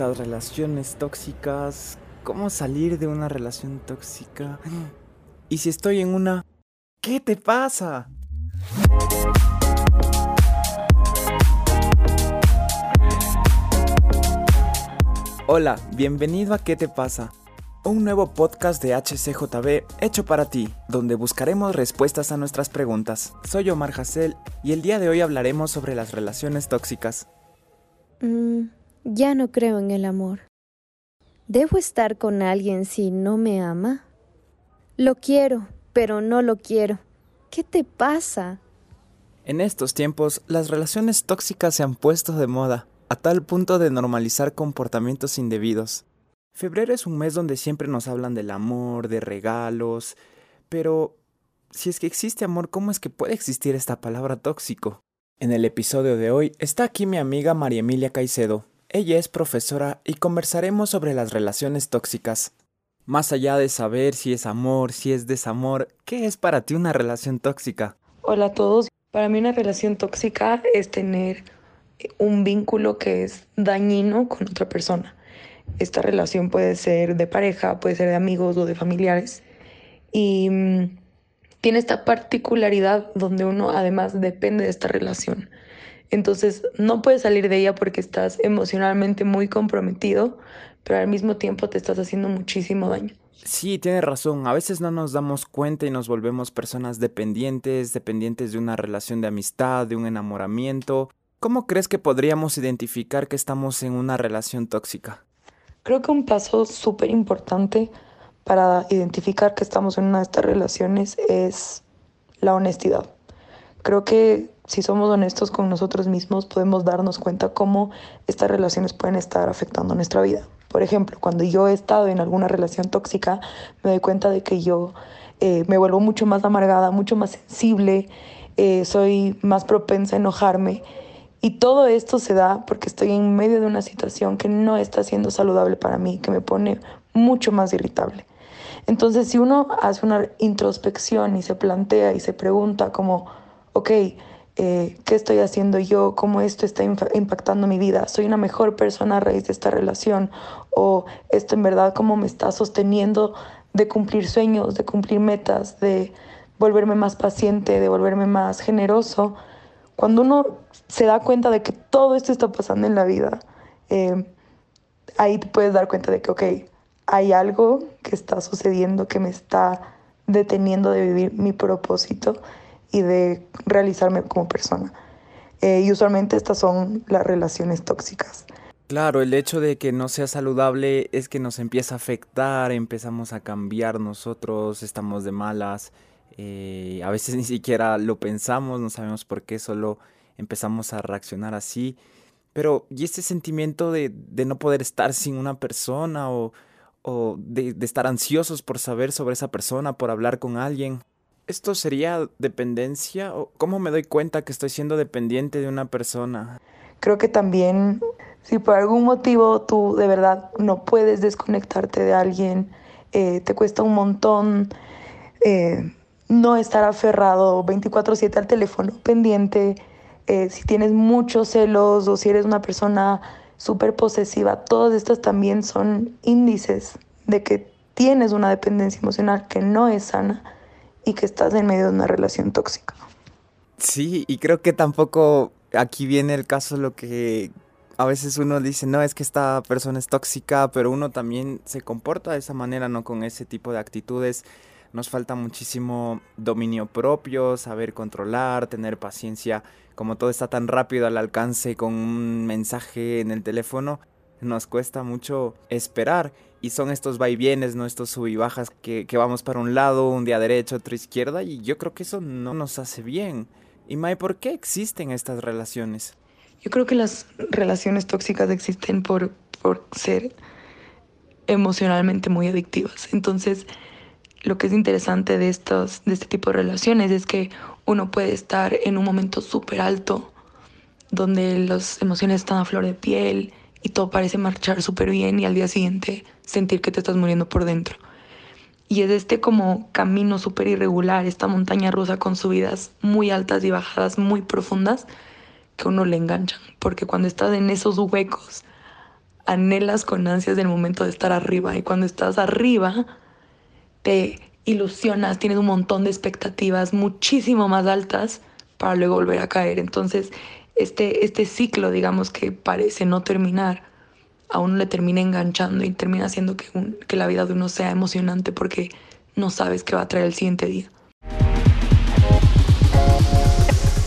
las relaciones tóxicas, cómo salir de una relación tóxica. Y si estoy en una, ¿qué te pasa? Hola, bienvenido a ¿Qué te pasa? Un nuevo podcast de HCJB hecho para ti, donde buscaremos respuestas a nuestras preguntas. Soy Omar Hassel y el día de hoy hablaremos sobre las relaciones tóxicas. Mm, ya no creo en el amor. ¿Debo estar con alguien si no me ama? Lo quiero, pero no lo quiero. ¿Qué te pasa? En estos tiempos, las relaciones tóxicas se han puesto de moda, a tal punto de normalizar comportamientos indebidos. Febrero es un mes donde siempre nos hablan del amor, de regalos, pero si es que existe amor, ¿cómo es que puede existir esta palabra tóxico? En el episodio de hoy está aquí mi amiga María Emilia Caicedo. Ella es profesora y conversaremos sobre las relaciones tóxicas. Más allá de saber si es amor, si es desamor, ¿qué es para ti una relación tóxica? Hola a todos. Para mí una relación tóxica es tener un vínculo que es dañino con otra persona. Esta relación puede ser de pareja, puede ser de amigos o de familiares. Y mm, tiene esta particularidad donde uno además depende de esta relación. Entonces no puedes salir de ella porque estás emocionalmente muy comprometido, pero al mismo tiempo te estás haciendo muchísimo daño. Sí, tienes razón. A veces no nos damos cuenta y nos volvemos personas dependientes, dependientes de una relación de amistad, de un enamoramiento. ¿Cómo crees que podríamos identificar que estamos en una relación tóxica? Creo que un paso súper importante para identificar que estamos en una de estas relaciones es la honestidad. Creo que si somos honestos con nosotros mismos podemos darnos cuenta cómo estas relaciones pueden estar afectando nuestra vida. Por ejemplo, cuando yo he estado en alguna relación tóxica, me doy cuenta de que yo eh, me vuelvo mucho más amargada, mucho más sensible, eh, soy más propensa a enojarme. Y todo esto se da porque estoy en medio de una situación que no está siendo saludable para mí, que me pone mucho más irritable. Entonces, si uno hace una introspección y se plantea y se pregunta como, ok, eh, ¿qué estoy haciendo yo? ¿Cómo esto está impactando mi vida? ¿Soy una mejor persona a raíz de esta relación? ¿O esto en verdad cómo me está sosteniendo de cumplir sueños, de cumplir metas, de volverme más paciente, de volverme más generoso? Cuando uno se da cuenta de que todo esto está pasando en la vida, eh, ahí te puedes dar cuenta de que, ok, hay algo que está sucediendo que me está deteniendo de vivir mi propósito y de realizarme como persona. Eh, y usualmente estas son las relaciones tóxicas. Claro, el hecho de que no sea saludable es que nos empieza a afectar, empezamos a cambiar nosotros, estamos de malas, eh, a veces ni siquiera lo pensamos, no sabemos por qué, solo empezamos a reaccionar así. Pero, ¿y este sentimiento de, de no poder estar sin una persona o, o de, estar ansiosos por saber sobre esa persona, por hablar con alguien. ¿Esto sería dependencia? ¿O ¿Cómo me doy cuenta que estoy siendo dependiente de una persona? Creo que también, si por algún motivo tú de verdad no puedes desconectarte de alguien, eh, te cuesta un montón eh, no estar aferrado 24/7 al teléfono, pendiente, eh, si tienes muchos celos o si eres una persona súper posesiva, todas estas también son índices de que tienes una dependencia emocional que no es sana y que estás en medio de una relación tóxica. Sí, y creo que tampoco aquí viene el caso lo que a veces uno dice, no, es que esta persona es tóxica, pero uno también se comporta de esa manera, no con ese tipo de actitudes. Nos falta muchísimo dominio propio, saber controlar, tener paciencia como todo está tan rápido al alcance con un mensaje en el teléfono, nos cuesta mucho esperar. Y son estos vaivienes, ¿no? Estos sub y bajas que, que vamos para un lado, un día derecho, otro izquierda, y yo creo que eso no nos hace bien. Y May, ¿por qué existen estas relaciones? Yo creo que las relaciones tóxicas existen por, por ser emocionalmente muy adictivas. Entonces, lo que es interesante de, estos, de este tipo de relaciones es que uno puede estar en un momento súper alto, donde las emociones están a flor de piel y todo parece marchar súper bien y al día siguiente sentir que te estás muriendo por dentro. Y es este como camino súper irregular, esta montaña rusa con subidas muy altas y bajadas muy profundas que uno le enganchan. Porque cuando estás en esos huecos, anhelas con ansias del momento de estar arriba y cuando estás arriba te ilusionas, tienes un montón de expectativas muchísimo más altas para luego volver a caer. Entonces, este, este ciclo, digamos, que parece no terminar, a uno le termina enganchando y termina haciendo que, que la vida de uno sea emocionante porque no sabes qué va a traer el siguiente día.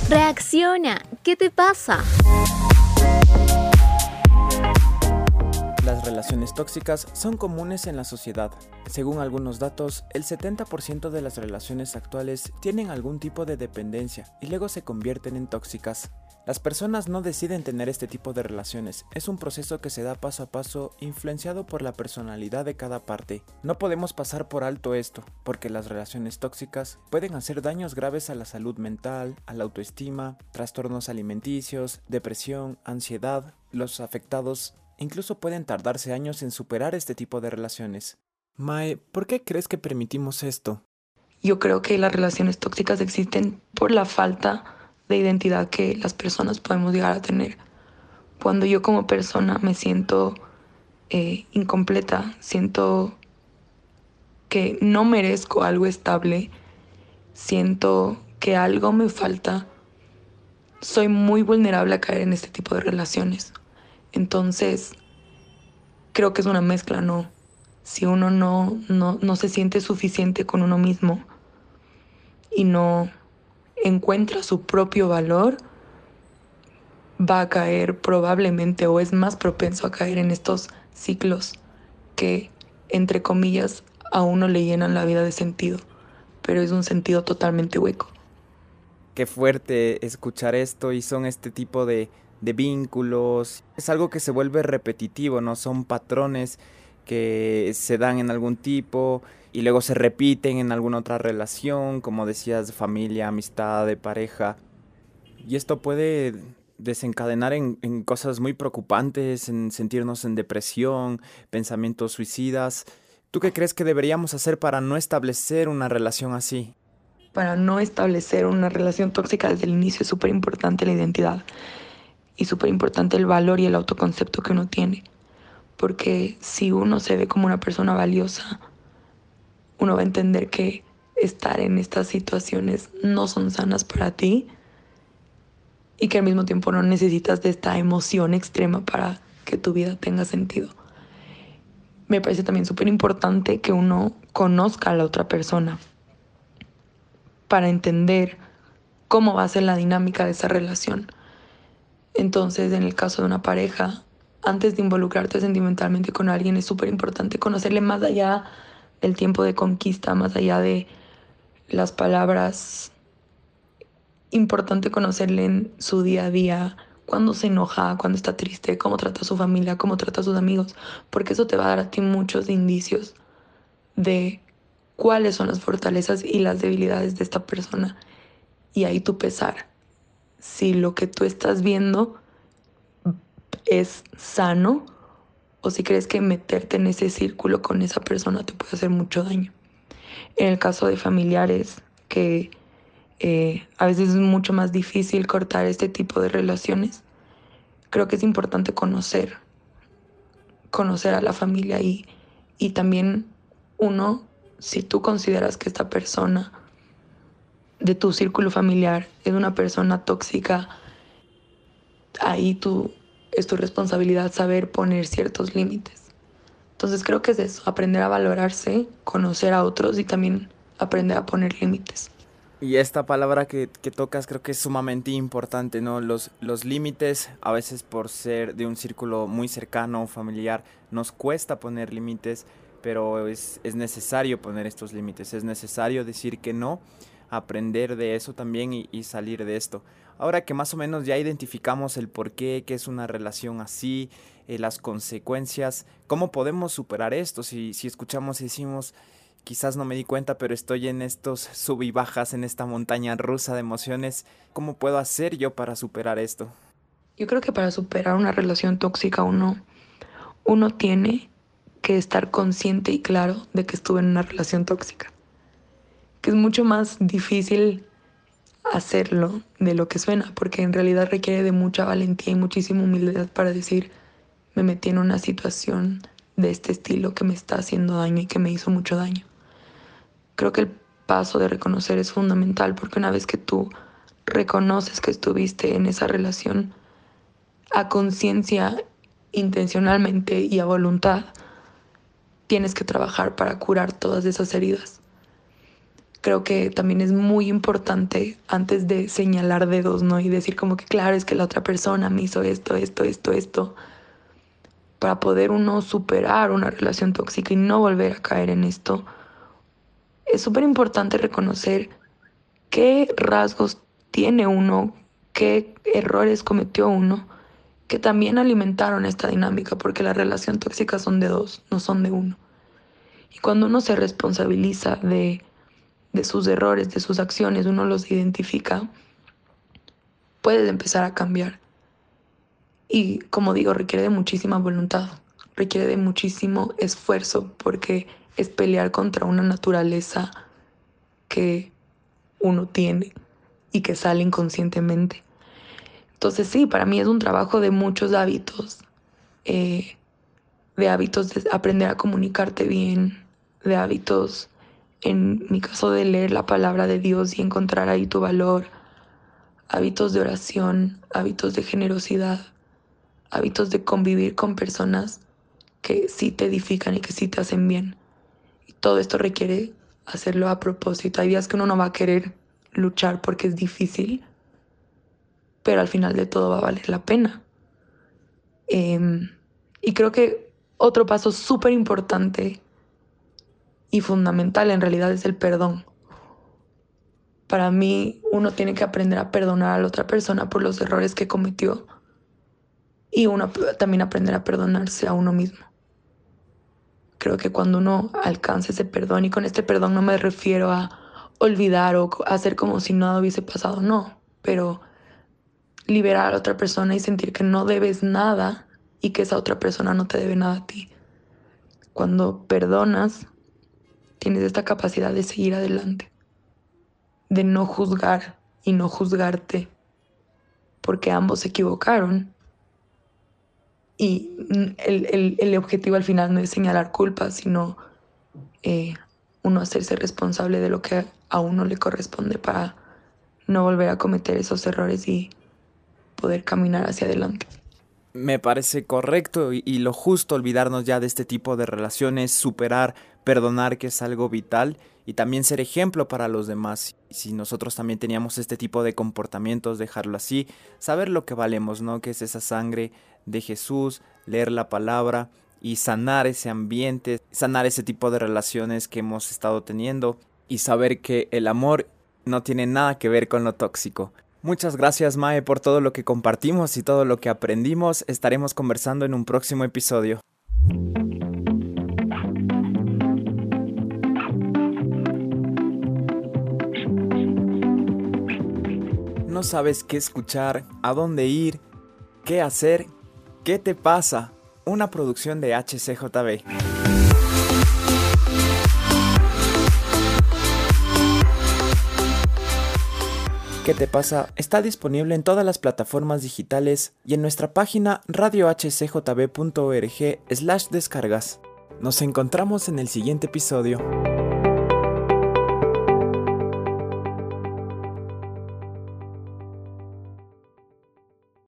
Reacciona, ¿qué te pasa? Relaciones tóxicas son comunes en la sociedad. Según algunos datos, el 70% de las relaciones actuales tienen algún tipo de dependencia y luego se convierten en tóxicas. Las personas no deciden tener este tipo de relaciones, es un proceso que se da paso a paso influenciado por la personalidad de cada parte. No podemos pasar por alto esto, porque las relaciones tóxicas pueden hacer daños graves a la salud mental, a la autoestima, trastornos alimenticios, depresión, ansiedad. Los afectados Incluso pueden tardarse años en superar este tipo de relaciones. Mae, ¿por qué crees que permitimos esto? Yo creo que las relaciones tóxicas existen por la falta de identidad que las personas podemos llegar a tener. Cuando yo como persona me siento eh, incompleta, siento que no merezco algo estable, siento que algo me falta, soy muy vulnerable a caer en este tipo de relaciones. Entonces, creo que es una mezcla, ¿no? Si uno no, no, no se siente suficiente con uno mismo y no encuentra su propio valor, va a caer probablemente o es más propenso a caer en estos ciclos que, entre comillas, a uno le llenan la vida de sentido, pero es un sentido totalmente hueco. Qué fuerte escuchar esto y son este tipo de, de vínculos. Es algo que se vuelve repetitivo, ¿no? Son patrones que se dan en algún tipo y luego se repiten en alguna otra relación, como decías, familia, amistad, de pareja. Y esto puede desencadenar en, en, cosas muy preocupantes, en sentirnos en depresión, pensamientos suicidas. ¿Tú qué crees que deberíamos hacer para no establecer una relación así? Para no establecer una relación tóxica desde el inicio es súper importante la identidad y súper importante el valor y el autoconcepto que uno tiene. Porque si uno se ve como una persona valiosa, uno va a entender que estar en estas situaciones no son sanas para ti y que al mismo tiempo no necesitas de esta emoción extrema para que tu vida tenga sentido. Me parece también súper importante que uno conozca a la otra persona para entender cómo va a ser la dinámica de esa relación entonces, en el caso de una pareja, antes de involucrarte sentimentalmente con alguien, es súper importante conocerle más allá del tiempo de conquista, más allá de las palabras. Importante conocerle en su día a día, cuando se enoja, cuando está triste, cómo trata a su familia, cómo trata a sus amigos, porque eso te va a dar a ti muchos indicios de cuáles son las fortalezas y las debilidades de esta persona. Y ahí tu pesar si lo que tú estás viendo es sano o si crees que meterte en ese círculo con esa persona te puede hacer mucho daño. En el caso de familiares, que eh, a veces es mucho más difícil cortar este tipo de relaciones, creo que es importante conocer, conocer a la familia y, y también uno, si tú consideras que esta persona de tu círculo familiar es una persona tóxica, ahí tú, es tu responsabilidad saber poner ciertos límites. Entonces creo que es eso, aprender a valorarse, conocer a otros y también aprender a poner límites. Y esta palabra que, que, tocas creo que es sumamente importante, ¿no? Los, los límites, a veces por ser de un círculo muy cercano, familiar, nos cuesta poner límites, pero es, es necesario poner estos límites, es necesario decir que no aprender de eso también y, salir de esto. Ahora que más o menos ya identificamos el por qué, qué es una relación así, eh, las consecuencias, ¿cómo podemos superar esto? Si, si escuchamos y decimos, quizás no me di cuenta, pero estoy en estos sub y bajas, en esta montaña rusa de emociones, ¿cómo puedo hacer yo para superar esto? Yo creo que para superar una relación tóxica uno, uno tiene que estar consciente y claro de que estuve en una relación tóxica que es mucho más difícil hacerlo de lo que suena, porque en realidad requiere de mucha valentía y muchísima humildad para decir, me metí en una situación de este estilo que me está haciendo daño y que me hizo mucho daño. Creo que el paso de reconocer es fundamental porque una vez que tú reconoces que estuviste en esa relación a conciencia, intencionalmente y a voluntad, tienes que trabajar para curar todas esas heridas. Creo que también es muy importante antes de señalar dedos, ¿no? Y decir como que claro, es que la otra persona me hizo esto, esto, esto, esto para poder uno superar una relación tóxica y no volver a caer en esto, es súper importante reconocer qué rasgos tiene uno, qué errores cometió uno, que también alimentaron esta dinámica, porque la relación tóxica son de dos, no son de uno. Y cuando uno se responsabiliza de, de sus errores, de sus acciones, uno los identifica, puedes empezar a cambiar. Y como digo, requiere de muchísima voluntad, requiere de muchísimo esfuerzo porque es pelear contra una naturaleza que uno tiene y que sale inconscientemente. Entonces sí, para mí es un trabajo de muchos hábitos, eh, de hábitos de aprender a comunicarte bien, de hábitos, en mi caso, de leer la palabra de Dios y encontrar ahí tu valor, hábitos de oración, hábitos de generosidad, hábitos de convivir con personas que sí te edifican y que sí te hacen bien. Y todo esto requiere hacerlo a propósito. Hay días que uno no va a querer luchar porque es difícil, pero al final de todo va a valer la pena. Em, y creo que otro paso súper importante y fundamental en realidad es el perdón. Para mí uno tiene que aprender a perdonar a la otra persona por los errores que cometió y uno también aprender a perdonarse a uno mismo. Creo que cuando uno alcanza ese perdón, y con este perdón no me refiero a olvidar o hacer como si nada hubiese pasado, no, pero liberar a la otra persona y sentir que no debes nada y que esa otra persona no te debe nada a ti. Cuando perdonas, tienes esta capacidad de seguir adelante, de no juzgar y no juzgarte, porque ambos se equivocaron y el, objetivo al final no es señalar culpas, sino eh, uno hacerse responsable de lo que a uno le corresponde para no volver a cometer esos errores y poder caminar hacia adelante. Me parece correcto y, lo justo olvidarnos ya de este tipo de relaciones, superar, perdonar, que es algo vital, y también ser ejemplo para los demás. Si nosotros también teníamos este tipo de comportamientos, dejarlo así, saber lo que valemos, ¿no? Que es esa sangre de Jesús, leer la palabra y sanar ese ambiente, sanar ese tipo de relaciones que hemos estado teniendo y saber que el amor no tiene nada que ver con lo tóxico. Muchas gracias Mae por todo lo que compartimos y todo lo que aprendimos. Estaremos conversando en un próximo episodio. No sabes qué escuchar, a dónde ir, qué hacer ¿Qué te pasa? Una producción de HCJB. ¿Qué te pasa? Está disponible en todas las plataformas digitales y en nuestra página radiohcjb.org slash descargas. Nos encontramos en el siguiente episodio.